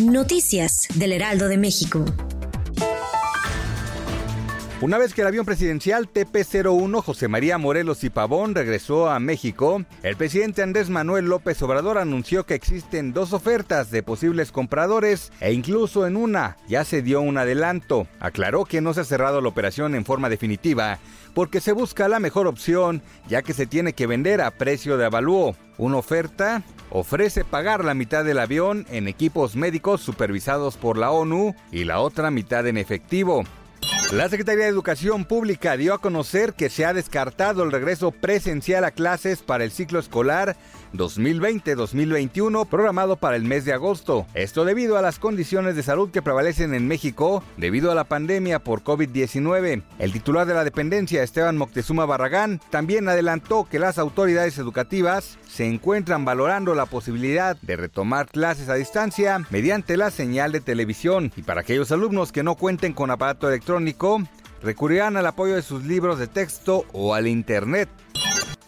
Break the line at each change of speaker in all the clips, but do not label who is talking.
Noticias del Heraldo de México.
Una vez que el avión presidencial TP-01 José María Morelos y Pavón regresó a México, el presidente Andrés Manuel López Obrador anunció que existen dos ofertas de posibles compradores e incluso en una ya se dio un adelanto. Aclaró que no se ha cerrado la operación en forma definitiva porque se busca la mejor opción ya que se tiene que vender a precio de avalúo. Una oferta ofrece pagar la mitad del avión en equipos médicos supervisados por la ONU y la otra mitad en efectivo. La Secretaría de Educación Pública dio a conocer que se ha descartado el regreso presencial a clases para el ciclo escolar 2020-2021 programado para el mes de agosto. Esto debido a las condiciones de salud que prevalecen en México debido a la pandemia por COVID-19. El titular de la dependencia, Esteban Moctezuma Barragán, también adelantó que las autoridades educativas se encuentran valorando la posibilidad de retomar clases a distancia mediante la señal de televisión y para aquellos alumnos que no cuenten con aparato electrónico, recurrirán al apoyo de sus libros de texto o al Internet.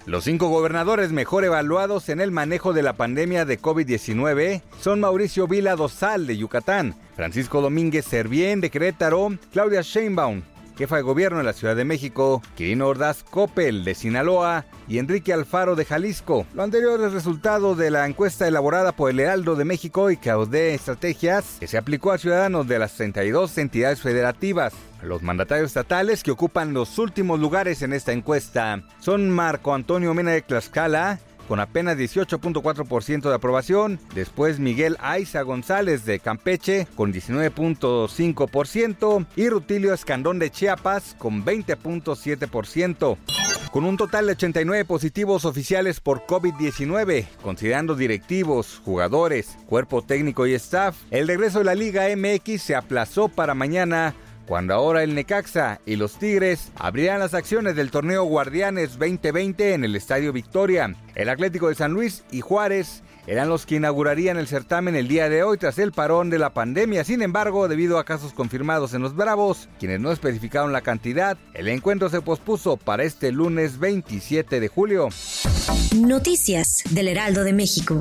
Los cinco gobernadores mejor evaluados en el manejo de la pandemia de COVID-19 son Mauricio Vila Dosal de Yucatán, Francisco Domínguez Servién de Querétaro, Claudia Sheinbaum, jefa de gobierno de la Ciudad de México, Quirino Ordaz Coppel de Sinaloa y Enrique Alfaro de Jalisco. Lo anterior es resultado de la encuesta elaborada por el Heraldo de México y Caudé Estrategias que se aplicó a ciudadanos de las 32 entidades federativas. Los mandatarios estatales que ocupan los últimos lugares en esta encuesta son Marco Antonio Mena de Tlaxcala, con apenas 18.4% de aprobación. Después Miguel Aiza González de Campeche con 19.5% y Rutilio Escandón de Chiapas con 20.7%. Con un total de 89 positivos oficiales por COVID-19, considerando directivos, jugadores, cuerpo técnico y staff, el regreso de la Liga MX se aplazó para mañana cuando ahora el Necaxa y los Tigres abrirán las acciones del torneo Guardianes 2020 en el Estadio Victoria. El Atlético de San Luis y Juárez eran los que inaugurarían el certamen el día de hoy tras el parón de la pandemia. Sin embargo, debido a casos confirmados en los Bravos, quienes no especificaron la cantidad, el encuentro se pospuso para este lunes 27 de julio.
Noticias del Heraldo de México.